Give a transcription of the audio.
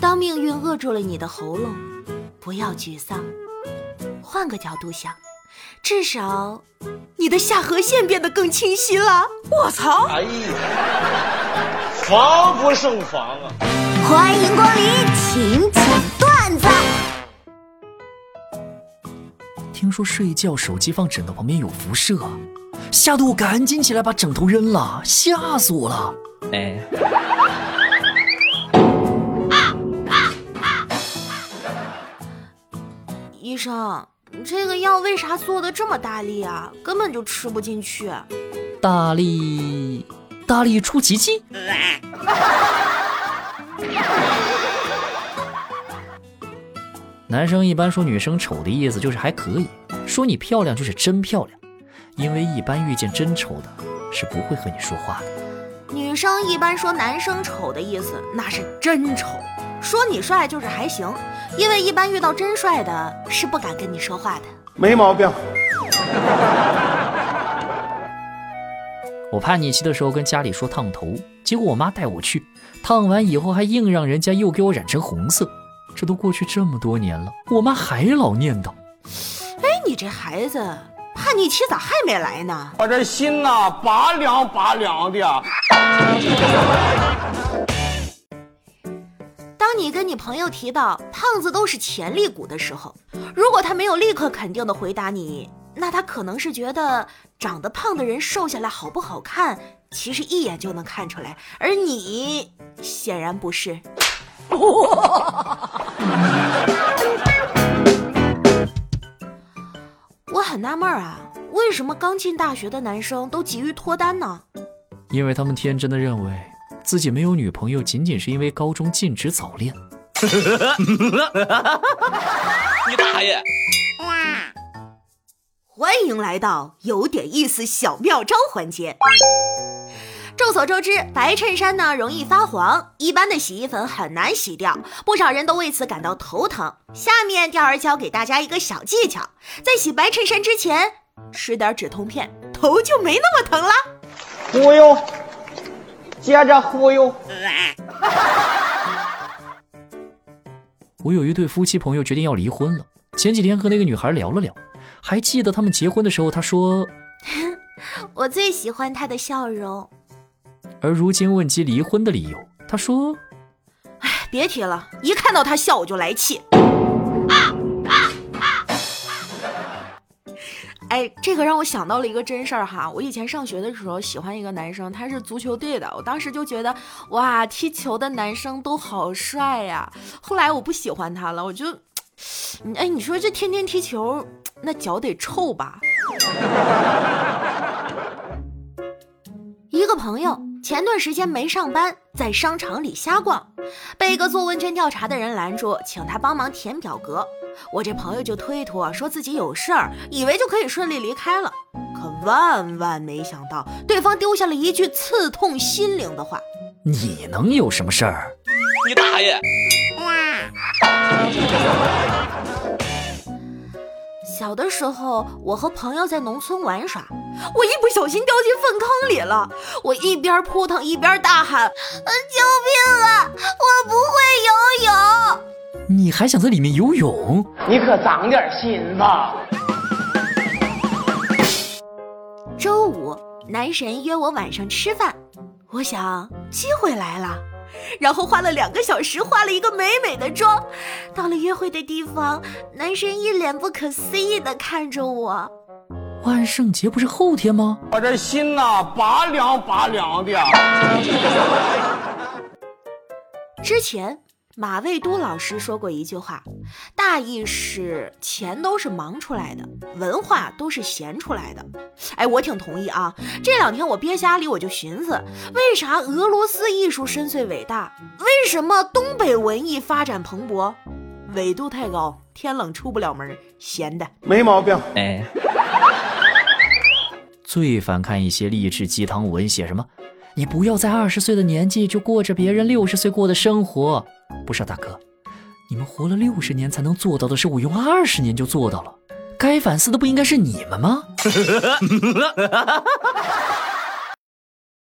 当命运扼住了你的喉咙，不要沮丧，换个角度想，至少你的下颌线变得更清晰了。我操！哎呀，防不胜防啊！欢迎光临请讲段子。听说睡觉手机放枕头旁边有辐射，吓得我赶紧起来把枕头扔了，吓死我了！哎，医生，这个药为啥做的这么大力啊？根本就吃不进去。大力，大力出奇迹。男生一般说女生丑的意思就是还可以，说你漂亮就是真漂亮，因为一般遇见真丑的，是不会和你说话的。女生一般说男生丑的意思那是真丑，说你帅就是还行，因为一般遇到真帅的，是不敢跟你说话的。没毛病。我叛逆期的时候跟家里说烫头，结果我妈带我去，烫完以后还硬让人家又给我染成红色。这都过去这么多年了，我妈还老念叨。哎，你这孩子叛逆期咋还没来呢？我这心呐，拔凉拔凉的。当你跟你朋友提到胖子都是潜力股的时候，如果他没有立刻肯定的回答你，那他可能是觉得长得胖的人瘦下来好不好看，其实一眼就能看出来，而你显然不是。我很纳闷啊，为什么刚进大学的男生都急于脱单呢？因为他们天真的认为自己没有女朋友，仅仅是因为高中禁止早恋。你大爷！欢迎来到有点意思小妙招环节。众所周知，白衬衫呢容易发黄，一般的洗衣粉很难洗掉，不少人都为此感到头疼。下面钓儿教给大家一个小技巧，在洗白衬衫之前吃点止痛片，头就没那么疼了。忽悠，接着忽悠。我有一对夫妻朋友决定要离婚了，前几天和那个女孩聊了聊，还记得他们结婚的时候，她说：“我最喜欢他的笑容。”而如今问及离婚的理由，他说：“哎，别提了，一看到他笑我就来气。”哎，这个让我想到了一个真事儿哈。我以前上学的时候喜欢一个男生，他是足球队的，我当时就觉得哇，踢球的男生都好帅呀。后来我不喜欢他了，我就，哎，你说这天天踢球，那脚得臭吧？一个朋友。前段时间没上班，在商场里瞎逛，被一个做问卷调查的人拦住，请他帮忙填表格。我这朋友就推脱，说自己有事儿，以为就可以顺利离开了。可万万没想到，对方丢下了一句刺痛心灵的话：“你能有什么事儿？你大爷！”小的时候，我和朋友在农村玩耍，我一不小心掉进粪坑里了。我一边扑腾一边大喊：“救命啊！我不会游泳！”你还想在里面游泳？你可长点心吧！周五，男神约我晚上吃饭，我想机会来了。然后花了两个小时，化了一个美美的妆。到了约会的地方，男神一脸不可思议的看着我。万圣节不是后天吗？我这心呐，拔凉拔凉的。之前。马未都老师说过一句话，大意是钱都是忙出来的，文化都是闲出来的。哎，我挺同意啊。这两天我憋家里，我就寻思，为啥俄罗斯艺术深邃伟大？为什么东北文艺发展蓬勃？纬度太高，天冷出不了门，闲的没毛病。哎，最烦看一些励志鸡汤文，写什么？你不要在二十岁的年纪就过着别人六十岁过的生活。不是大哥，你们活了六十年才能做到的事，我用二十年就做到了。该反思的不应该是你们吗？